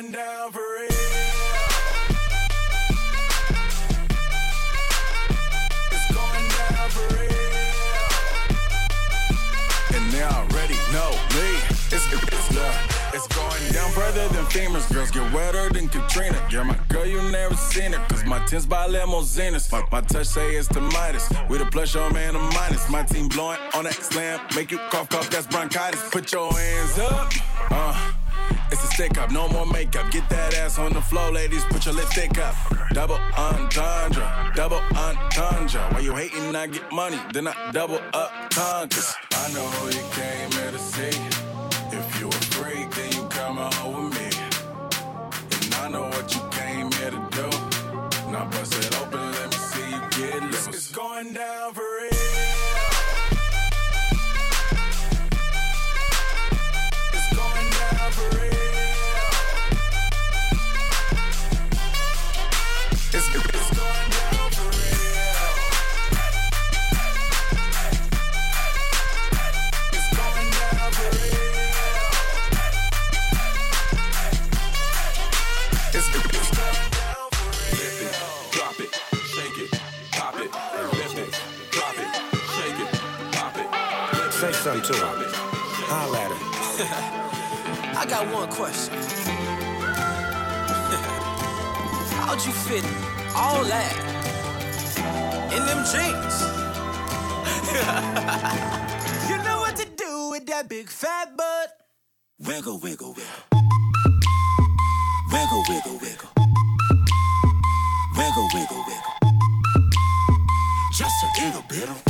Going down for real. It's going down for real. And they already know me. It's, it's, look, It's going down further than femurs. Girls get wetter than Katrina. You're my girl, you never seen her. Cause my tins by limousines. My, my touch say it's the Midas. We the plus your man a minus. My team blowing on that slam. Make you cough, cough, that's bronchitis. Put your hands up. Uh. It's a stick up, no more makeup. Get that ass on the floor, ladies. Put your lipstick up. Double entendre, double entendre. Why you hating? I get money, then I double up conquers. I know you came here to see. I got one question. How'd you fit all that in them jeans? you know what to do with that big fat butt. Wiggle, wiggle, wiggle. Wiggle, wiggle, wiggle. Wiggle, wiggle, wiggle. Just a little bit.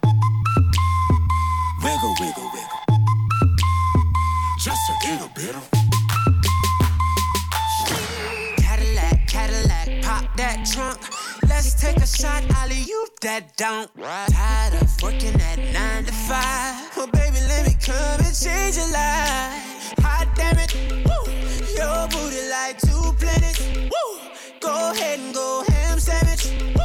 Wiggle, wiggle, wiggle. Just a little bit. Cadillac, Cadillac, pop that trunk. Let's take a shot, Ollie, you that don't. Tired of working at nine to five. Well, baby, let me come and change your life. Hot damn it, woo. Your booty like two planets. Woo. Go ahead and go ham sandwich. Woo.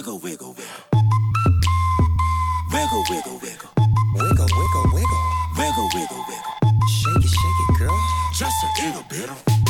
Wiggle, wiggle, wiggle. Wiggle, wiggle, wiggle. Wiggle, wiggle, wiggle. Wiggle, wiggle, wiggle. Shake it, shake it, girl. Just a little bit.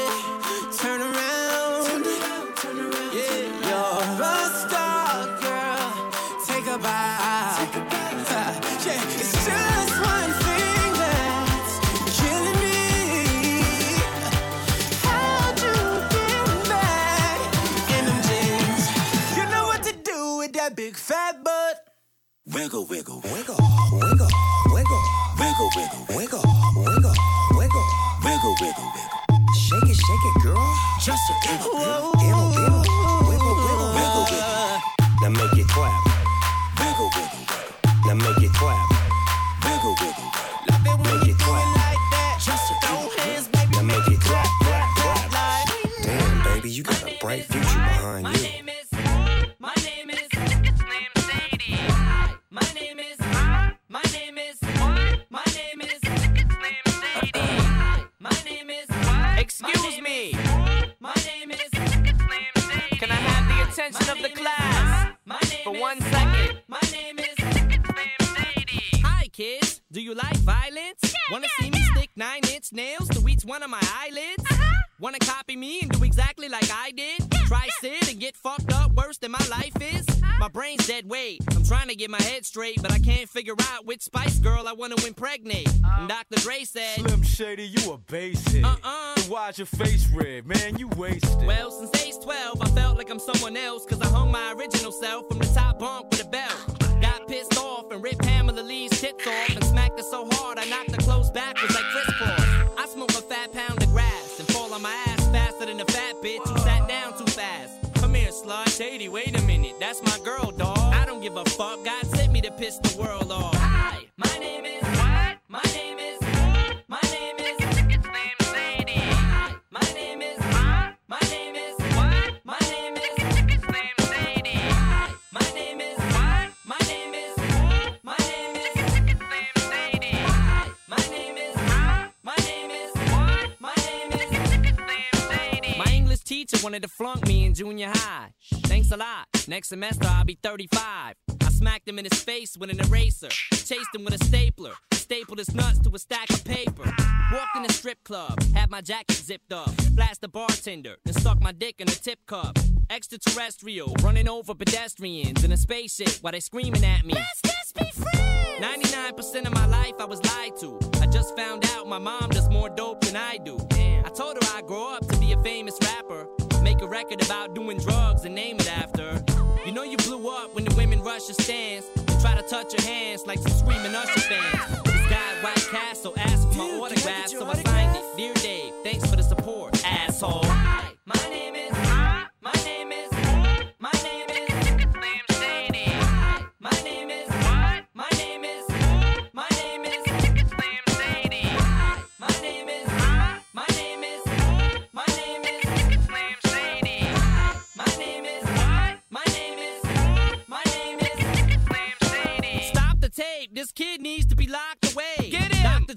Wiggle, wiggle, Wiggle, wiggle, wiggle, wiggle, wiggle, wiggle, wiggle, wiggle. wiggle, wiggle, wiggle. Shake it, shake it, girl. Just a little bit. It'll, it'll, wiggle, wiggle, Wiggle, wiggle, Now make it clap. straight, but I can't figure out which Spice Girl I want to impregnate. And uh. Dr. Dre said, Slim Shady, you a basic. Uh-uh. Why's your face red, man? You wasted. Well, since age 12, I felt like I'm someone else, cause I hung my original self from the top bunk with a belt. Got pissed off and ripped Pamela Lee's tits off and smacked her so hard I knocked her clothes backwards like Kris Kross. I smoked a fat pound of grass and fall on my ass faster than a fat bitch who sat down too fast. Come here, slut, shady, wait a minute, that's my girl, dog. Don't give a fuck. God sent me to piss the world off. Hi, my name is what? My name is my name is it's Slim Shady. Hi, my name is my name is what? My name is it's Slim Shady. Hi, my name is what? My name is my name is it's Slim Shady. Hi, my name is my name is what? My name is it's Slim Shady. My English teacher wanted to flunk me in junior high. Thanks a lot. Next semester I'll be 35. I smacked him in his face with an eraser. Chased him with a stapler. Stapled his nuts to a stack of paper. Walked in a strip club. Had my jacket zipped up. Flashed the bartender. Then stuck my dick in a tip cup. Extraterrestrial. Running over pedestrians in a spaceship while they screaming at me. Let's just be friends. 99% of my life I was lied to. I just found out my mom does more dope than I do. I told her I'd grow up to be a famous rapper. Record about doing drugs and name it after. You know you blew up when the women rush your stands and try to touch your hands like some screaming Usher fans. This guy White Castle asked for my autograph, so I signed it. Dear Dave, thanks for the support, asshole.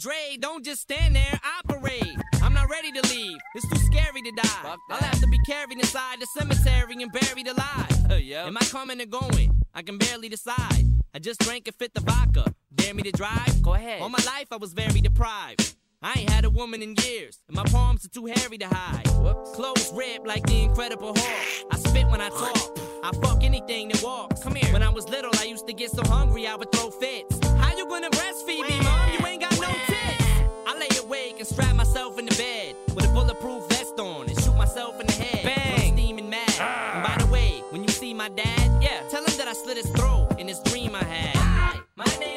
Dre, don't just stand there. Operate. I'm not ready to leave. It's too scary to die. I'll have to be carried inside the cemetery and buried alive. Uh, yeah. Am I coming or going? I can barely decide. I just drank and fit the vodka. Dare me to drive? Go ahead. All my life I was very deprived. I ain't had a woman in years, and my palms are too hairy to hide. Clothes ripped like the Incredible Hulk. I spit when I talk. I fuck anything that walks. Come here. When I was little, I used to get so hungry I would throw fits. How you gonna breastfeed me, mom? Awake and strap myself in the bed with a bulletproof vest on and shoot myself in the head. Bang! I'm steaming mad. Ah. And by the way, when you see my dad, yeah, tell him that I slit his throat in this dream I had. Hi, my name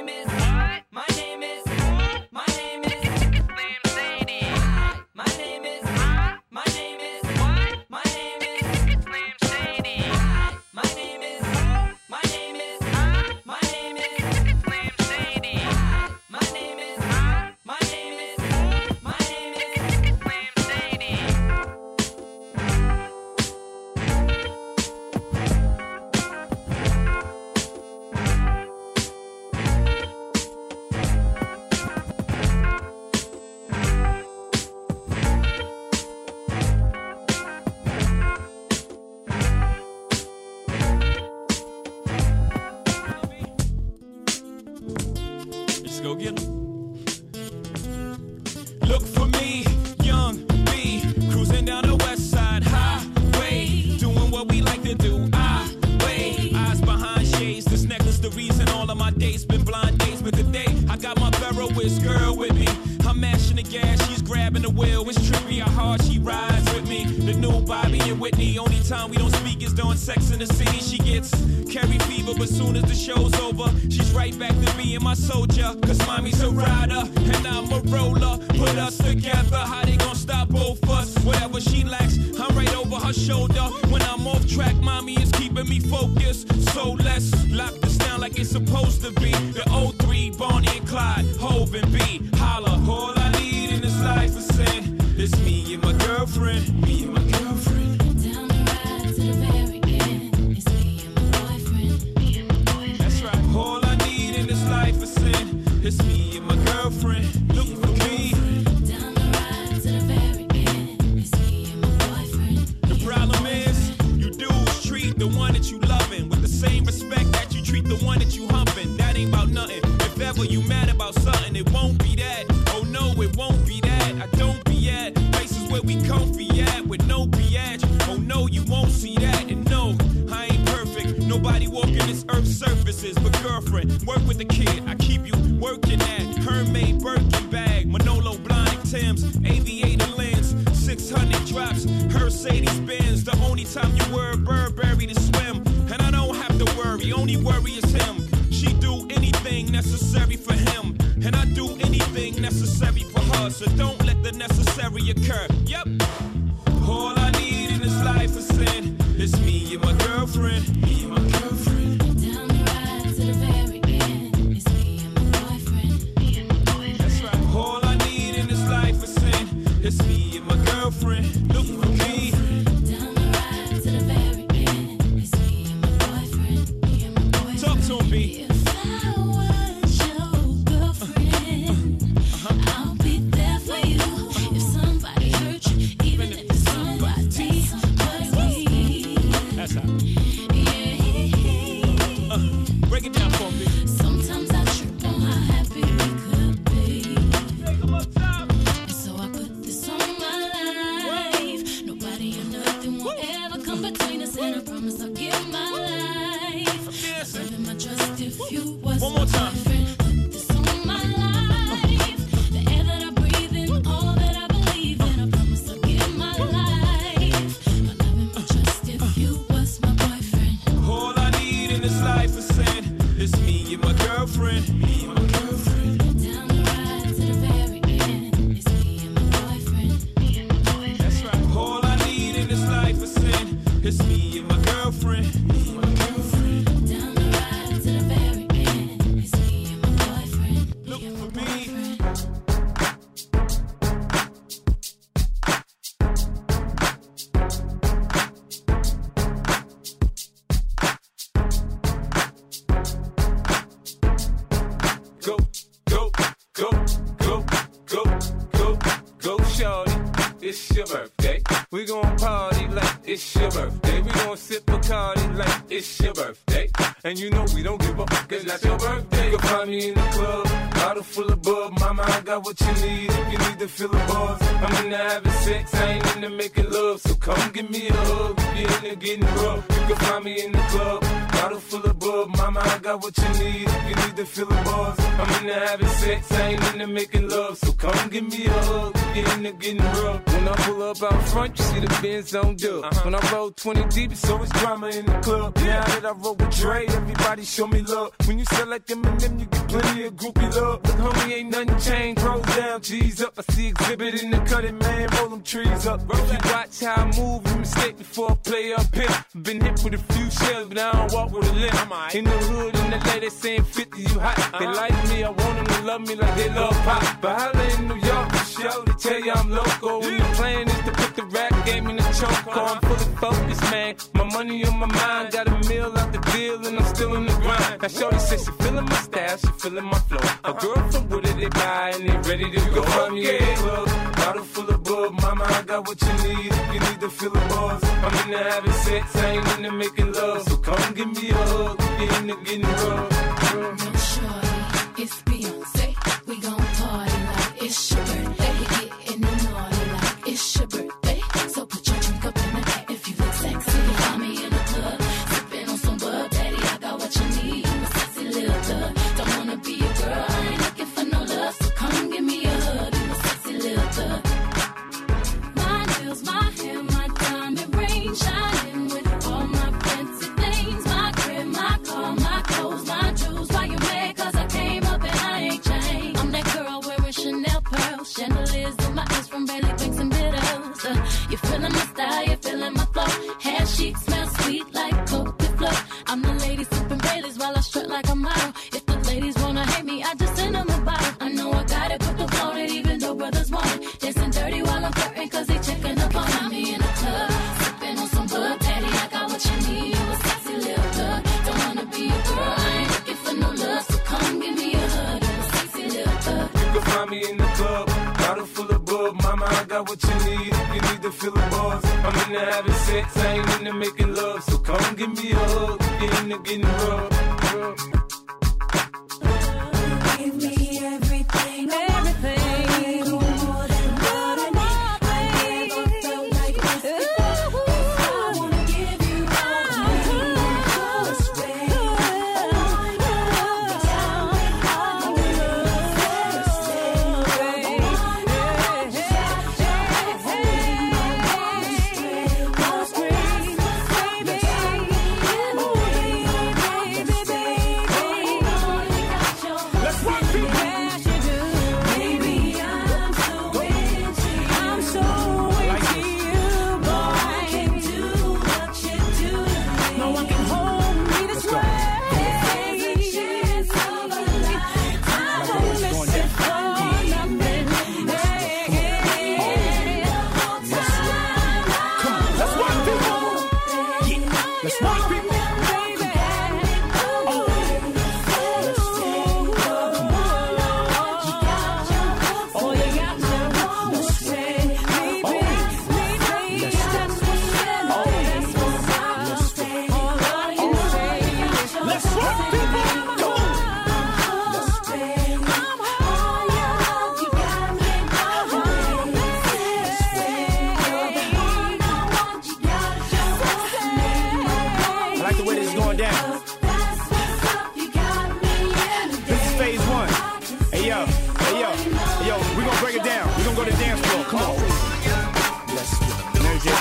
girlfriend, work with the kid. I keep you working at Hermès Birkin bag, Manolo Blahniks, aviator lens, 600 drops, Mercedes Benz. The only time you wear Burberry to swim, and I don't have to worry. Only worry is him. She do anything necessary for him, and I do anything necessary for her. So don't let the necessary occur. Yep. All I need in this life is sin. It's me and my girlfriend. Me and my girlfriend. It's your birthday. We gon' party like it's your birthday. We gon' sip Bacardi like it's your birthday. And you know we don't give up, cause that's your birthday. You can find me in the club, bottle full of bub. Mama, I got what you need if you need to fill the buzz. I'm into having sex, I ain't into making love. So come give me a hug if you're into getting rough. You can find me in the club, bottle full of bub. Mama, I got what you need if you need to fill the buzz. I'm into having sex, I ain't into making love. So come give me a hug you're into getting rough. When I pull up out front, you see the Benz on dub. Uh-huh. When I roll 20 deep, it's always drama in the club. Now that I roll with Dre, everybody show me love. When you sell like Eminem, you get plenty of groupie love. Look, homie, ain't nothing changed. Roll down, G's up. I see Xzibit in the cutting, man. Roll them trees up. If you watch how I move, you mistake before I play up here. Been hit with a few shells, but I don't walk with a limp. In the hood, in the lady saying 50, you hot. They uh-huh. like me, I want them to love me like they love pop. But holla in New York, show, they tell you I'm local. And the plan is to put the rap game me the choke. I'm fully focused, man. My money on my mind, got a meal out the deal, and I'm still in the grind. Now, Shorty says she feeling my style, she feeling my flow. A girl from Wooded, they buy, and they ready to go. Find me in the club, bottle full of bub. Mama, I got what you need if you need to fill the buzz. I'm into having sex, I ain't into making love. So come give me a hug if you're into getting rough. No shorty, it's Beyonce. We gon' style, you feeling my flow. Hair chic, smell sweet like de Flow. I'm the lady sipping Baileys while I strut like a model. If the ladies wanna hate me, I just send them a bottle. I know I got it, but the phone it even though brothers want it. Dancing dirty while I'm flirting, cause they checking up on me in the club. Sipping on some bud, daddy, I got what you need. You a sexy little thug. Don't wanna be a girl, I ain't looking for no love. So come give me a hug. You a sexy little thug. You can find me in the club, bottle full of bub. Mama, I got what you need if you need to fill the buzz. Having sex, I ain't into making love. So come give me a hug you're into getting rough.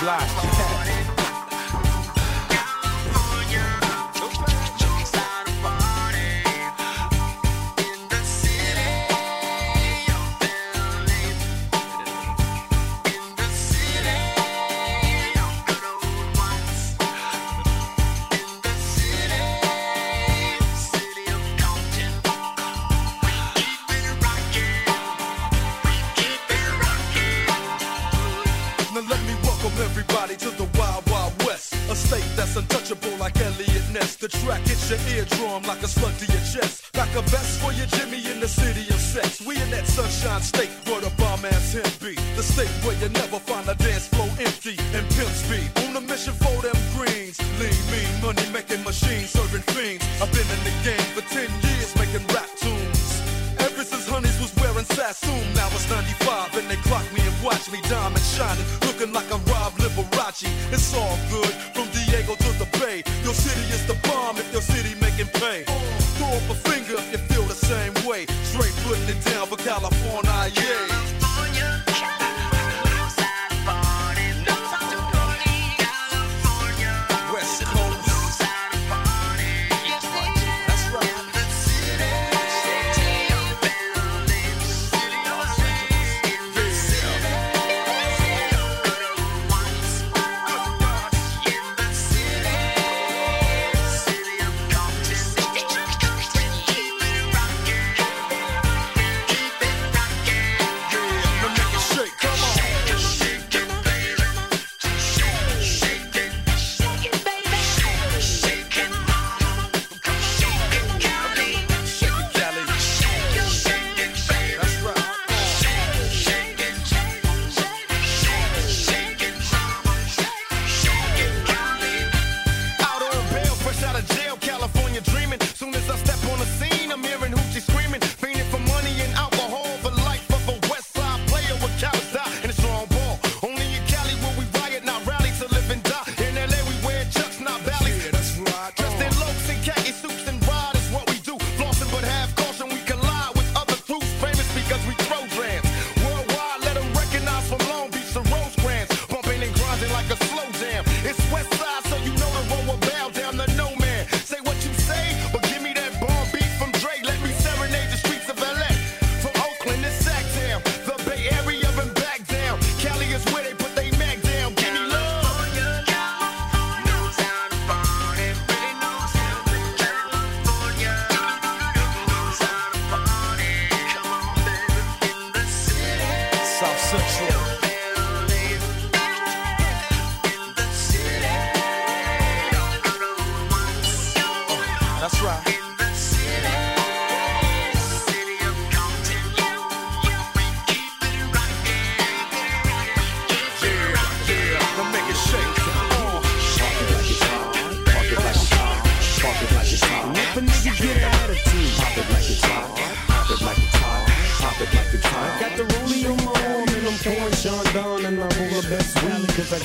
Fly.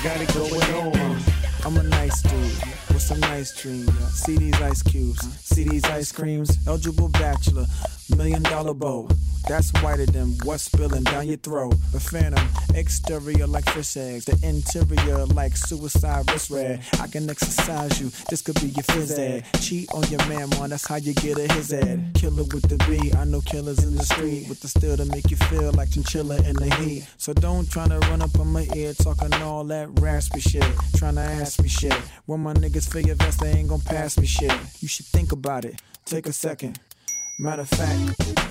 Got it down your throat. The phantom, exterior like fish eggs, the interior like suicide wrist red. I can exercise you, this could be your phys ed. Cheat on your man, man, that's how you get a his ed. Killer with the B, I know killers in the street with the steel to make you feel like chinchilla in the heat. So don't try to run up on my ear talking all that raspy shit. Trying to ask me shit. When my niggas your vest, they ain't gonna pass me shit. You should think about it. Take a second. Matter of fact,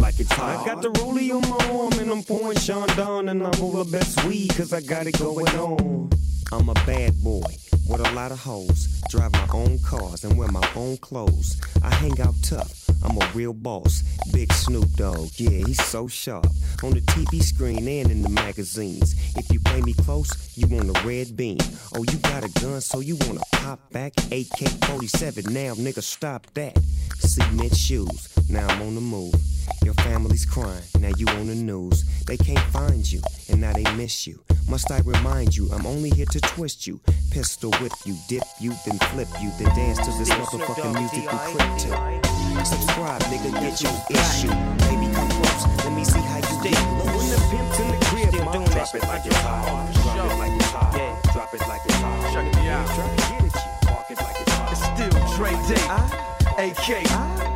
like it's hot. I got the rollie on my arm and I'm pouring Chandon and I'm all the best weed cause I got it going on. I'm a bad boy with a lot of hoes. Drive my own cars and wear my own clothes. I hang out tough. I'm a real boss. Big Snoop Dogg, yeah, he's so sharp. On the TV screen and in the magazines. If you play me close, you want a red beam. Oh, you got a gun, so you wanna pop back? AK 47, now nigga, stop that. Cement shoes, now I'm on the move. Your family's crying, now you on the news. They can't find you, and now they miss you. Must I remind you, I'm only here to twist you. Pistol whip you, dip you, then flip you, then dance to this motherfucking music you crip to. Subscribe, nigga, get your issue. Baby, come close, let me see how you get When the pimp's in the crib, ma, drop it like it's hot. Drop it like it's hot. Drop it like it's hot. Check me out. Try to get at you, park it like it's hot. It's still Dre Day, AK.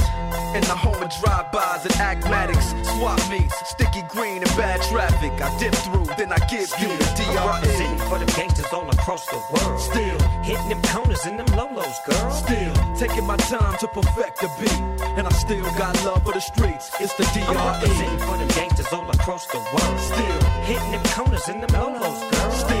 In the home of drive-bys and acmatics. Swap meets, sticky green and bad traffic. I dip through, then I give you the I'm DRE. for them gangsters all across the world. Still hitting them corners and them lolos, girl. Still taking my time to perfect the beat, and I still got love for the streets. It's the I'm DRE. for them gangsters all across the world. Still hitting them corners and them lolos, girl. Still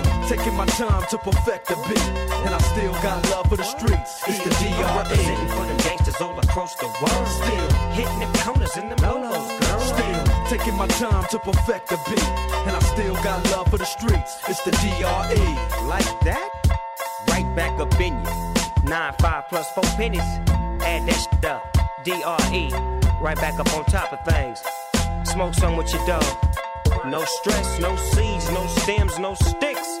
taking my time to perfect the beat, and I still got love for the streets. It's the I'm representing for them gangsters all across the world. Still hitting them corners and them lolos, girl. Still taking my time to perfect the beat, and I still got love for the streets. It's the DRE. Like that? Right back up in you. Nine, five plus four pennies. Add that shit up. DRE. Right back up on top of things. Smoke some with your dog. No stress, no seeds, no stems, no sticks.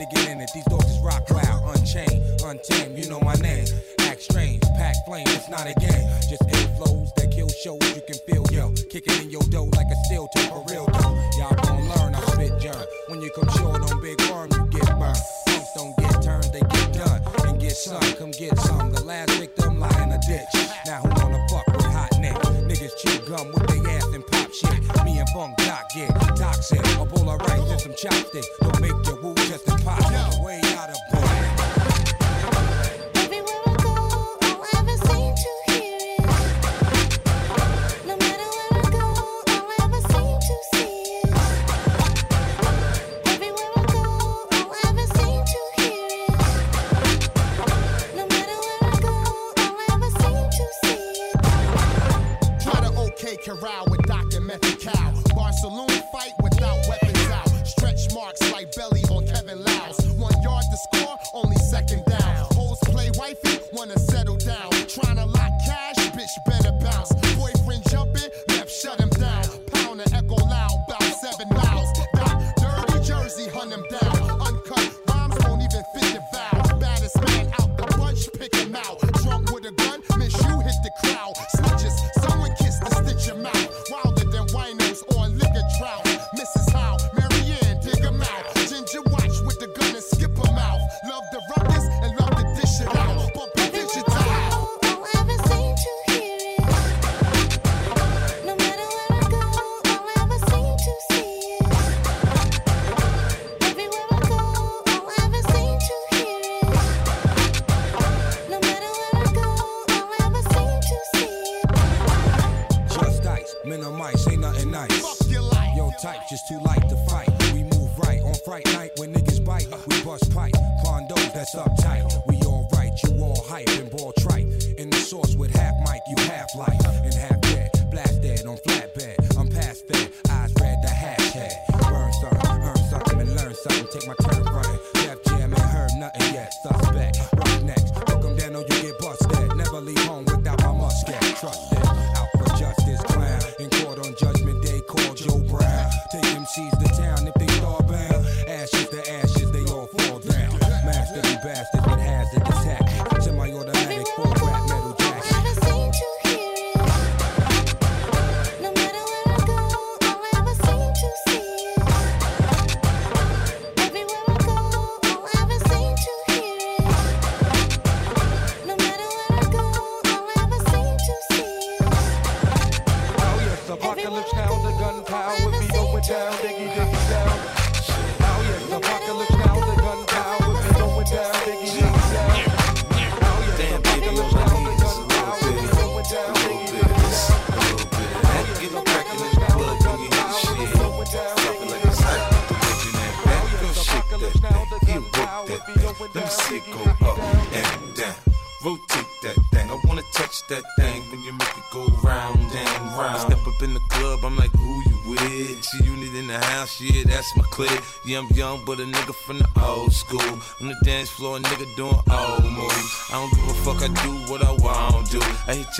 to get in it, these dogs is rock wild, unchained, untamed, you know my name, act strange, pack flame, it's not a game, just ill flows that kill shows, you can feel yo, kicking in your dough like a steel toe for real though, y'all gon' learn, I spit germ, when you come short on big worm, you get burned, punks don't get turned, they get done, and get some, come get some, the last victim lie in a ditch, now who wanna fuck? Niggas chew gum with their ass and pop shit. Me and Funk Doc get toxic. A bowl of rice and some chopsticks. Don't make your woo just pop. Way out of life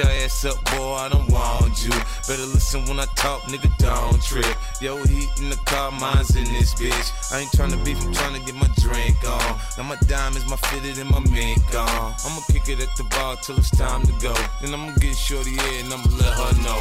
your ass up, boy, I don't want you. Better listen when I talk, nigga, don't trip. Yo, heat in the car, mine's in this bitch. I ain't tryna beef, I'm tryna get my drink on. Now my diamonds, my fitted, and my mink on. I'ma kick it at the bar till it's time to go. Then I'ma get shorty here and I'ma let her know.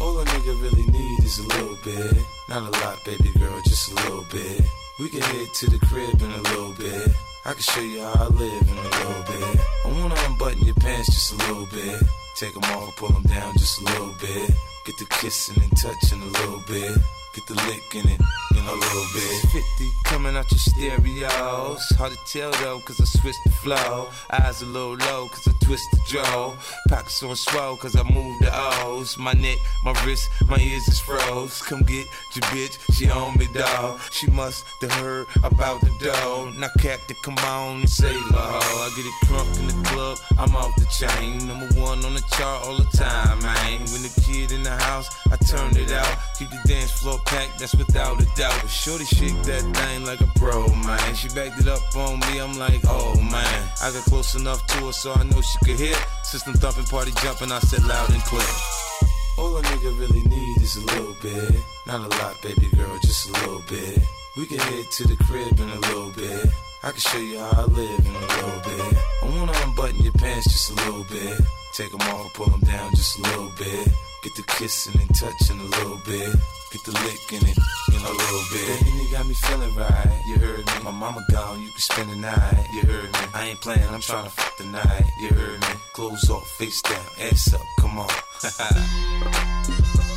All a nigga really need is a little bit. Not a lot, baby girl, just a little bit. We can head to the crib in a little bit. I can show you how I live in a little bit. I wanna unbutton your pants just a little bit. Take them off, pull them down just a little bit. Get the kissing and touching a little bit. Get the lick in it, in a little bit. 50 coming out your stereos. Hard to tell though, cause I switched the flow. Eyes a little low, cause I twist the jaw. Pockets on swell, cause I move the O's. My neck, my wrist, my ears is froze. Come get your bitch, she on me, dawg. She must have heard about the dough. Now, Captain, come on and say la. I get it crunk in the club, I'm off the chain. Number one on the chart all the time, man. When the kid in the house, I turned it out. Keep the dance floor packed, that's without a doubt. Shorty shake that thing like a pro, man. She backed it up on me, I'm like, oh man. I got close enough to her so I know she could hear. System thumping, party jumping, I said loud and clear. All a nigga really need is a little bit. Not a lot, baby girl, just a little bit. We can head to the crib in a little bit. I can show you how I live in a little bit. I wanna unbutton your pants just a little bit. Take them off, pull them down just a little bit. Get the kissing and touching a little bit. Get the licking it in a little bit. Baby, you got me feeling right. You heard me. My mama gone, you can spend the night. You heard me. I ain't playing, I'm trying to fuck the night. You heard me. Clothes off, face down, ass up, come on.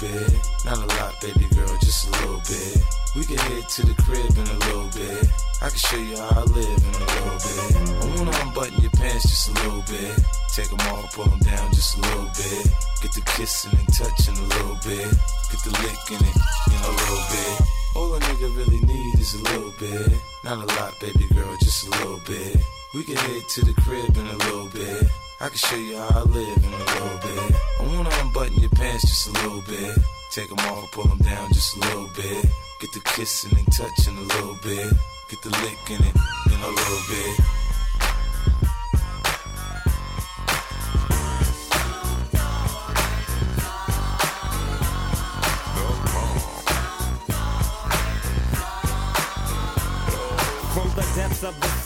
bit. Not a lot, baby girl, just a little bit. We can head to the crib in a little bit. I can show you how I live in a little bit. I wanna unbutton your pants just a little bit. Take them off, pull them down just a little bit. Get the kissing and touching a little bit. Get the licking it in a little bit. All a nigga really need is a little bit. Not a lot, baby girl, just a little bit. We can head to the crib in a little bit. I can show you how I live in a little bit. I wanna unbutton your pants just a little bit. Take them off, pull them down just a little bit. Get the kissing and touching a little bit. Get the licking it in a little bit.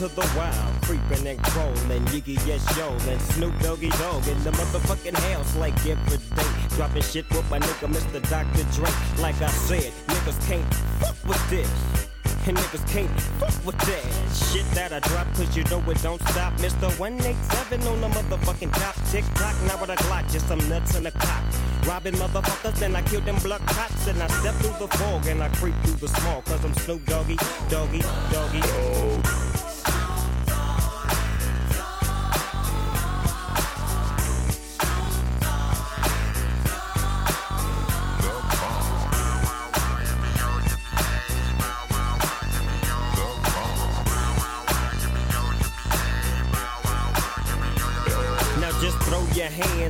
To the wild, creeping and crawling, Yiggy yes yo, and Snoop Doggy Dogg in the motherfucking house like every day. Dropping shit with my nigga Mr. Dr. Dre. Like I said, niggas can't fuck with this. And niggas can't fuck with that shit that I drop, cause you know it don't stop. Mr. 187 on the motherfucking top. Tick tock, now with a Glock, just some nuts in a cock. Robbing motherfuckers, then I kill them blood cops. And I step through the fog and I creep through the small, cause I'm Snoop Doggy, Doggy, Doggy. Now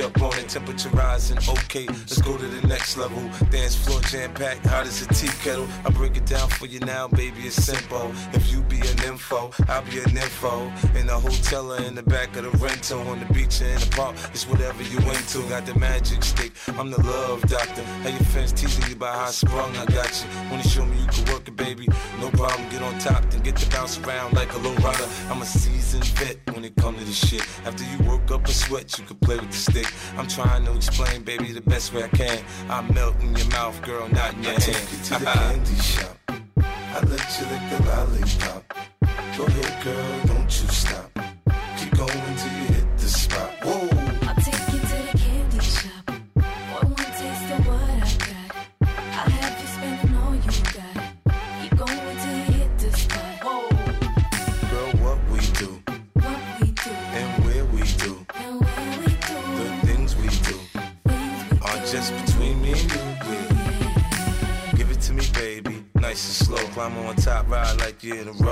Up on? Temperature rising, okay, let's go to the next level. Dance floor jam packed, hot as a tea kettle. I break it down for you now, baby, it's simple. If you be an info, I'll be an info. In the hotel or in the back of the rental, on the beach or in the park, it's whatever you into. Got the magic stick, I'm the love doctor. How your fans teasing you about how I sprung, I got you. Wanna show me you can work it, baby? No problem, get on top, then get to bounce around like a low rider. I'm a seasoned vet when it comes to this shit. After you work up a sweat, you can play with the stick. I'm trying to explain, baby, the best way I can. I melt in your mouth, girl, not in your I take you to the candy shop. I let you lick the lollipop. Go ahead, girl, in a.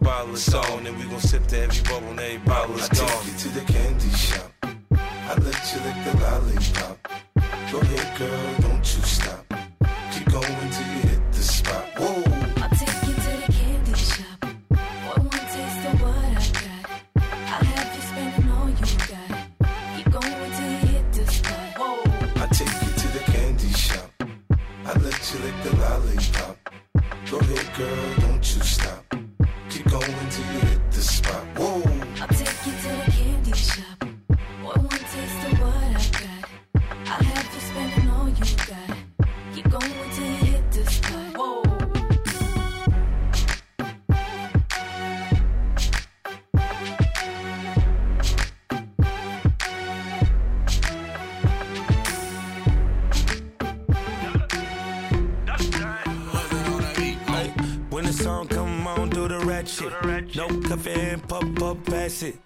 bottle, it's on, and we gon' sip to every bubble, and every bottle is I gone. take you to the candy shop. I let you lick the lollipop. Go ahead, girl, don't you stop. Coffee and pop up, pass it.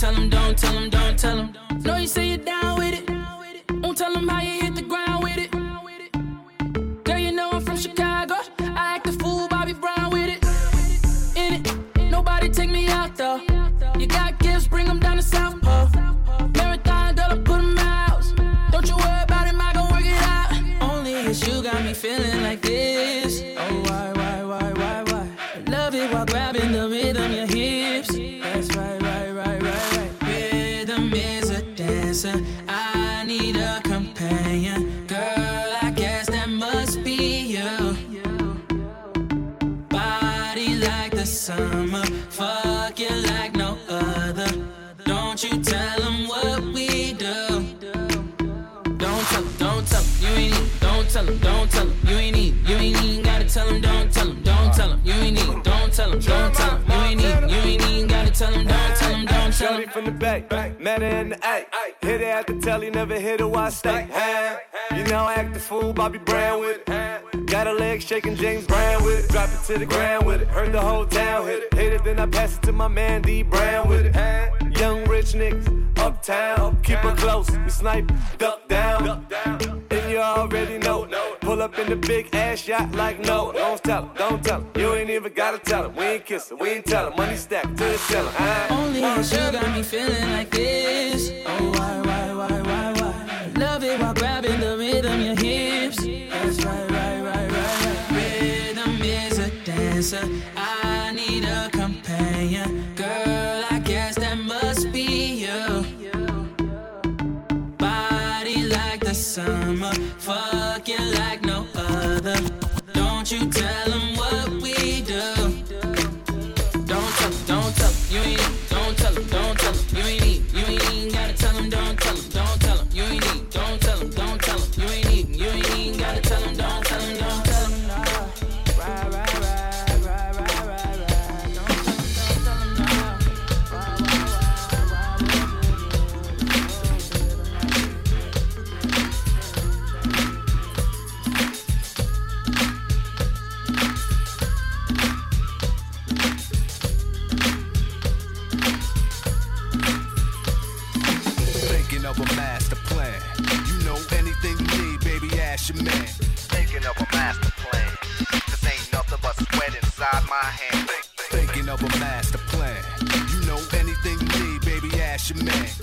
Tell 'em, don't tell 'em, don't tell 'em. Know you say you're down with it. Won't tell 'em how you hit tell him, don't tell him, you ain't need, you ain't even gotta tell him, don't tell him, don't tell him, you ain't need, don't tell him, don't tell him, you ain't need, you ain't even gotta tell him, don't tell him, don't tell him. Shorty from the back, met her in the eight, hit it at the telly, never hit her, why stay? Hey. You know I act the fool, Bobby Brown with it. Got a leg shaking, James Brown with it. Drop it to the ground with it. Heard the whole town hit it. Hit it, then I pass it to my man D Brown with it. Young rich niggas, uptown. Keep her close, we snipe, duck down. And you already know. Pull up in the big ass yacht like no. Don't tell him, don't tell him. You ain't even gotta tell him. We ain't kissing, we ain't tell him. Money stacked to the ceiling. Only you got me feeling like this. Oh, why, why, why, why, why? Love it while grabbing the rhythm, your hips. That's right, right, right, right, right. Rhythm is a dancer. I need a companion. Girl, I guess that must be you. Body like the summer, fucking like no other. Don't you tell of a master plan. You know anything you need, baby, ask your man.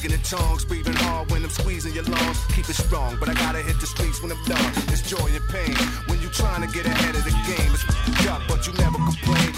Speaking in tongues, breathing hard when I'm squeezing your lungs. Keep it strong, but I gotta hit the streets when I'm done. It's joy and pain. When you trying to get ahead of the game, it's up, but you never complain.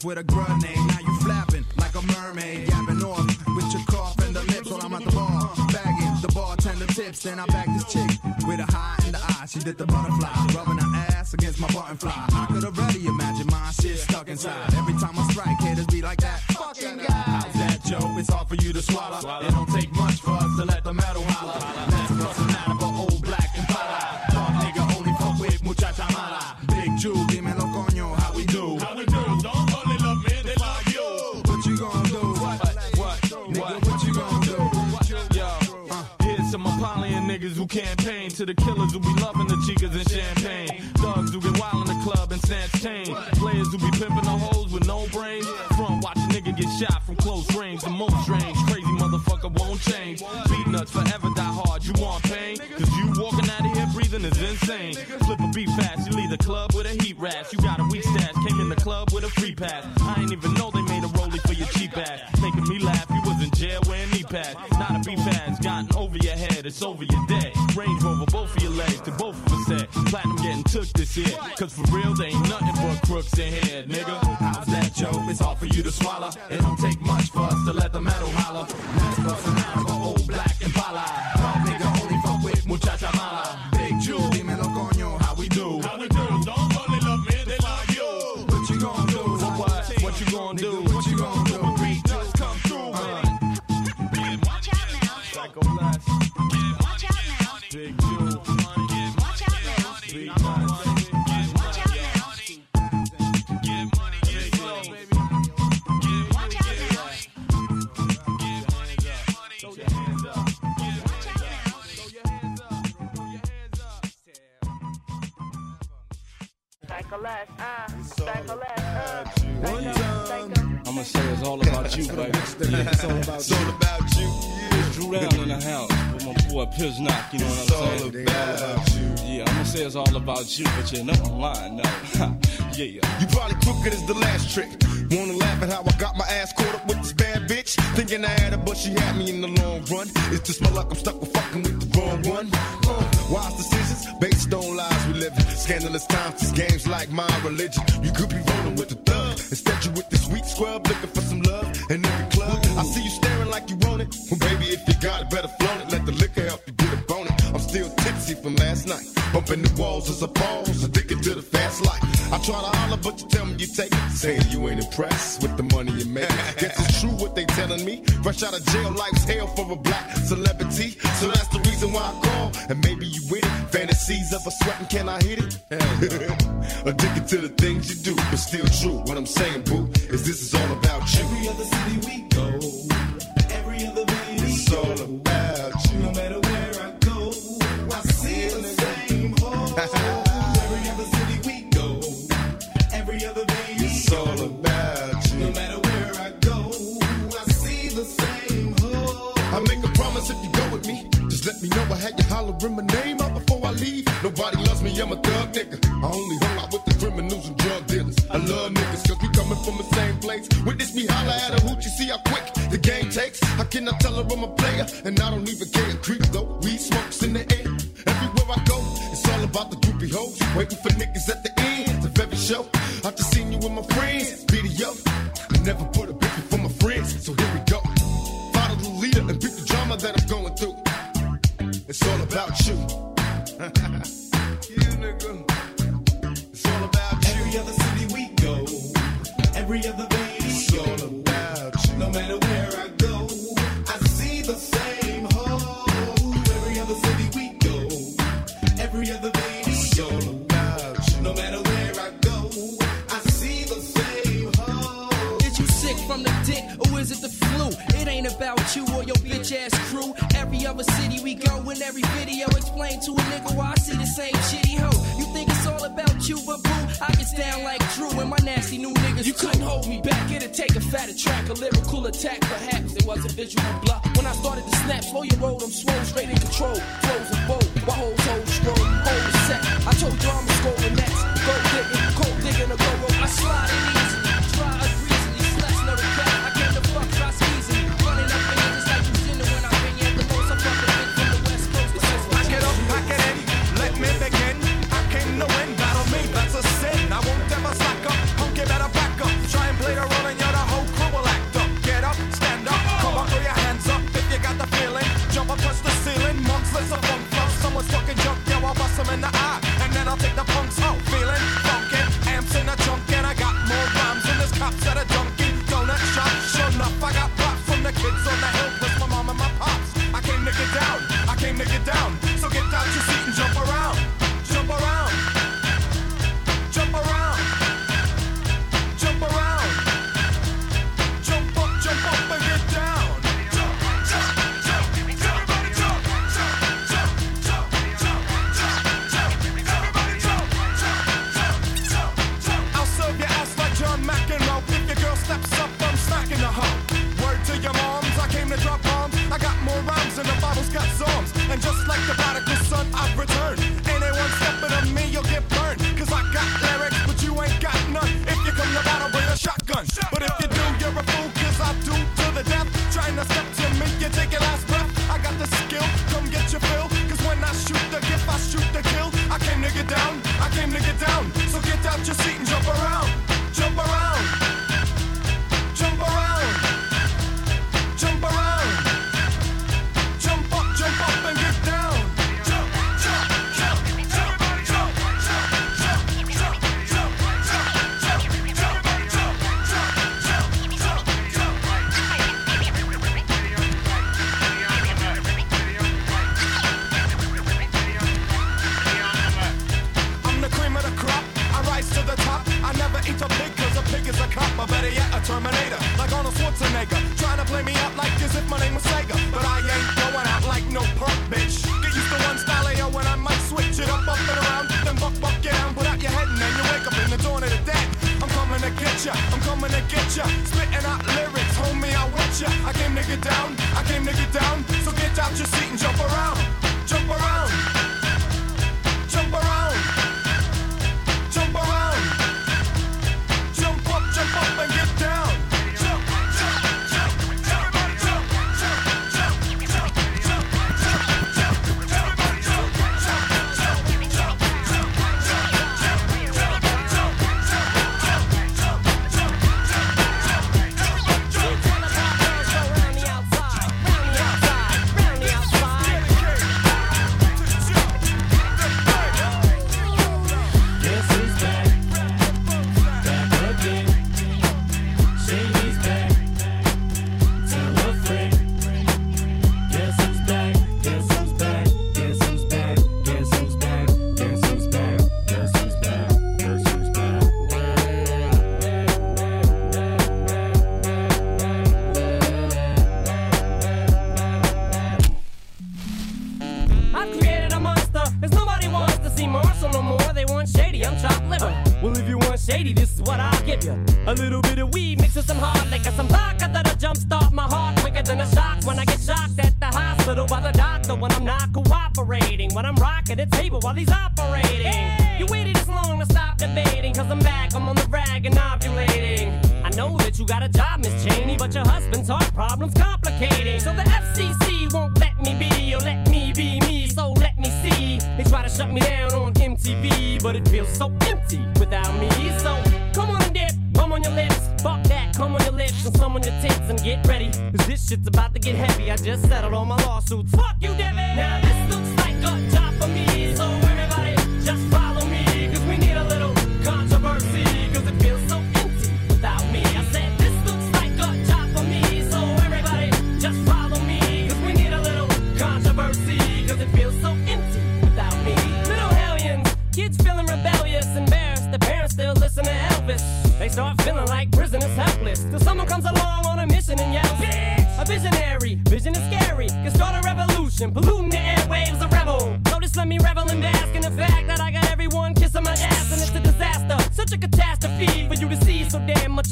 Off with a grenade. Now you flapping like a mermaid. Yapping off with your cough and the lips while I'm at the bar. Bagging the bartender tips. Then I bag this chick with a high in the eye. She did the butterfly. Rubbing her ass against my button fly. I could already imagine my shit stuck inside. Every killers who be loving the chicas and champagne. Thugs who get wild in the club and snatch chain. Players who be pimping the hoes with no brains. Front watch a nigga get shot from close range. The most strange, crazy motherfucker won't change. Beatnuts forever die hard. You want pain? Cause you walking out of here breathing is insane. Flip a beat fast, you leave the club with a heat rash. You got a weak stash, came in the club with a free pass. I ain't even know they made a rollie for your cheap ass. Making me laugh, you was in jail wearing knee pads. Not a beat fast, gotten over your head, it's over your in here, nigga. How's that? It's hard for you to swallow. It don't take much for us to let boy Piznock, you know what It's I'm all saying? about you. Yeah, I'ma say it's all about you, but you know I'm lying, no. yeah. yeah. You probably crooked as the last trick. Wanna laugh at how I got my ass caught up with this bad bitch? Thinking I had her, but she had me in the long run. It's just my luck, I'm stuck with fucking with the wrong one. Uh, wise decisions based on lies we live in. Scandalous times, these games like my religion. You could be it. Saying you ain't impressed with the money you make. Guess it's true what they telling me. Fresh out of jail, life's hell for a black celebrity. So that's the reason why I call. And maybe you with it. Fantasies of a sweating, can I hit it? Addicted to the things you do, but still true. What I'm saying, boo, is this is all about you. Every other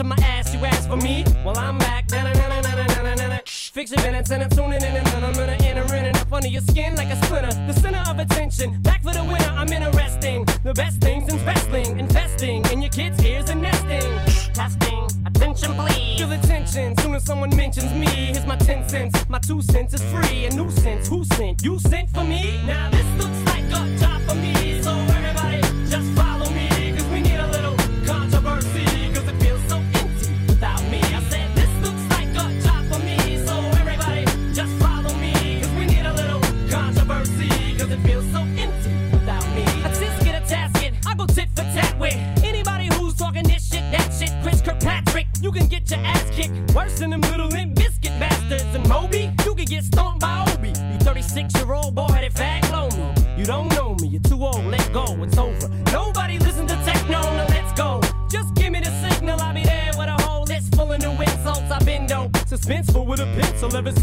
of my ass. You ask for me? Well, I'm back. Na-na-na-na-na-na-na-na. Fix your minutes and I'm tuning in and I'm gonna enter in and up under your skin like a splinter. The center of attention, back for the winner. I'm interesting. The best things in wrestling, investing in your kids' ears and nesting. Testing, attention please. Feel the tension soon as someone mentions me. Here's my 10 cents, my two cents is free. A nuisance, who sent? You sent for me? Now this looks like a job for me. So everybody just follow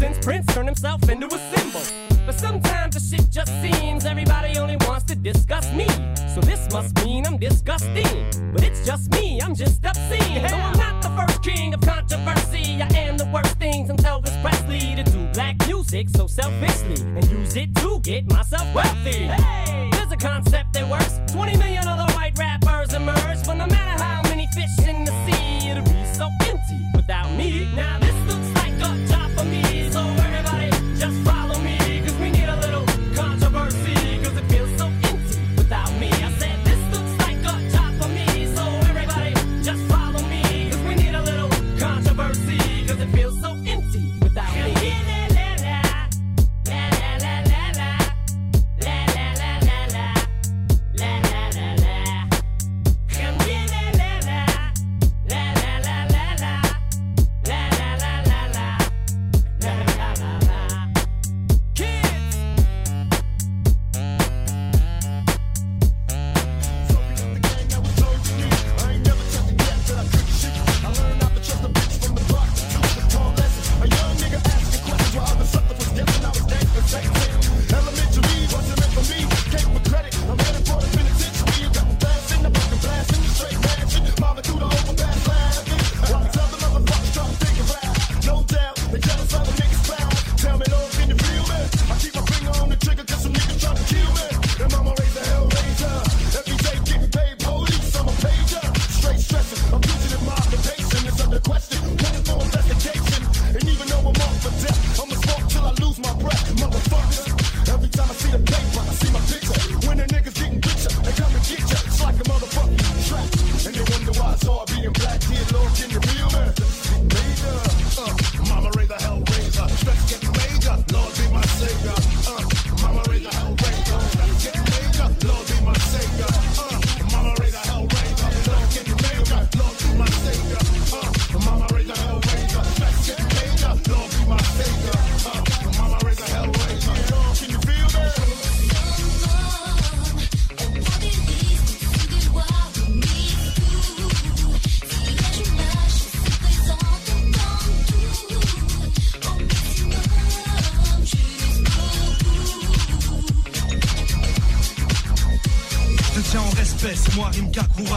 since Prince turned himself into a symbol. But sometimes the shit just seems everybody only wants to discuss me. So this must mean I'm disgusting. But it's just me, I'm just obscene. No, I'm not the first king of controversy. I am the worst thing since Elvis Presley to do black music so selfishly and use it to get myself wealthy. Hey,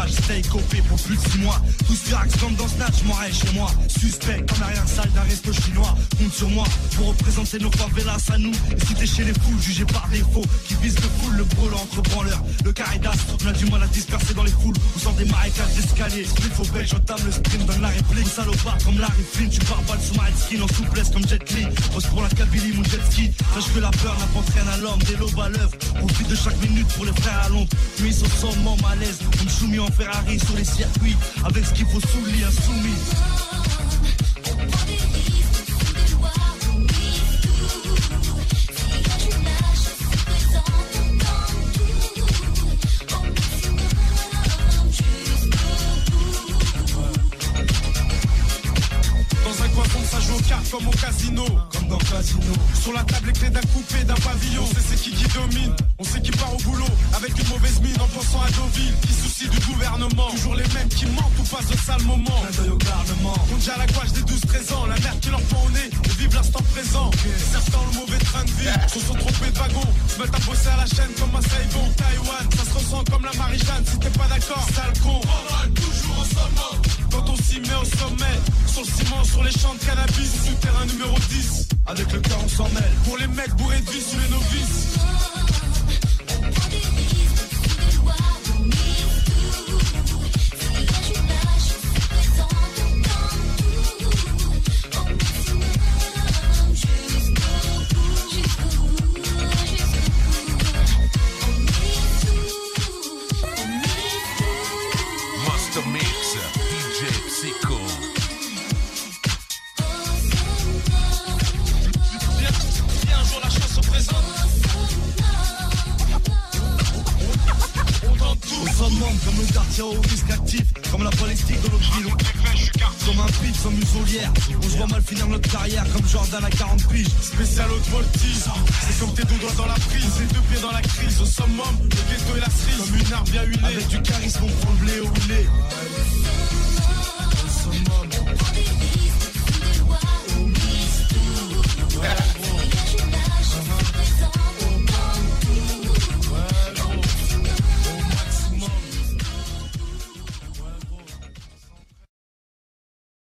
Courage, stay copé pour plus de 6 mois. Tous Virax comme dans Snatch, moi et chez moi. Suspect comme arrière salle d'un resto chinois. Compte sur moi pour représenter nos favelas à nous. Et si t'es chez les foules, jugé par défaut, qui vise le full, le brûle entre branleurs. Le caridas, on a du mal à disperser dans les foules. Ou sans des marécages d'escalier. Split au belge, j'entame le sprint, donne la réplique. Salopard comme Larry Flynn, tu pars balle sous ma skin en souplesse comme Jet Li. Pose pour la Kabylie, mon jet ski. Sache que la peur n'apporte rien à l'homme, des lobes à l'œuvre. Profite de chaque minute pour les frères à l'ombre. Mis au sommet malaise, comme soumis en Ferrari sur les circuits. Avec ce qu'il faut sous le lit, insoumis. Dans un coin sombre, ça joue au carré comme au casino. Comme dans casino. Sur la table, les clés d'un coupé, d'un pavillon. On c'est qui qui domine. Déjà la gouache des 12-13 ans. La merde qui leur prend au nez. Et vive l'instant présent. Certains le mauvais train de vie. Se sont trompés de wagon. Se mettent à bosser à la chaîne comme à Saigon. Taïwan. Ça se ressent comme la Marie-Jeanne. Si t'es pas d'accord, sale con. toujours au sommet. Quand on s'y met au sommet. Sur le ciment, sur les champs de cannabis. Souterrain numéro 10. Avec le cœur, on s'en mêle. Pour les mecs bourrés de vie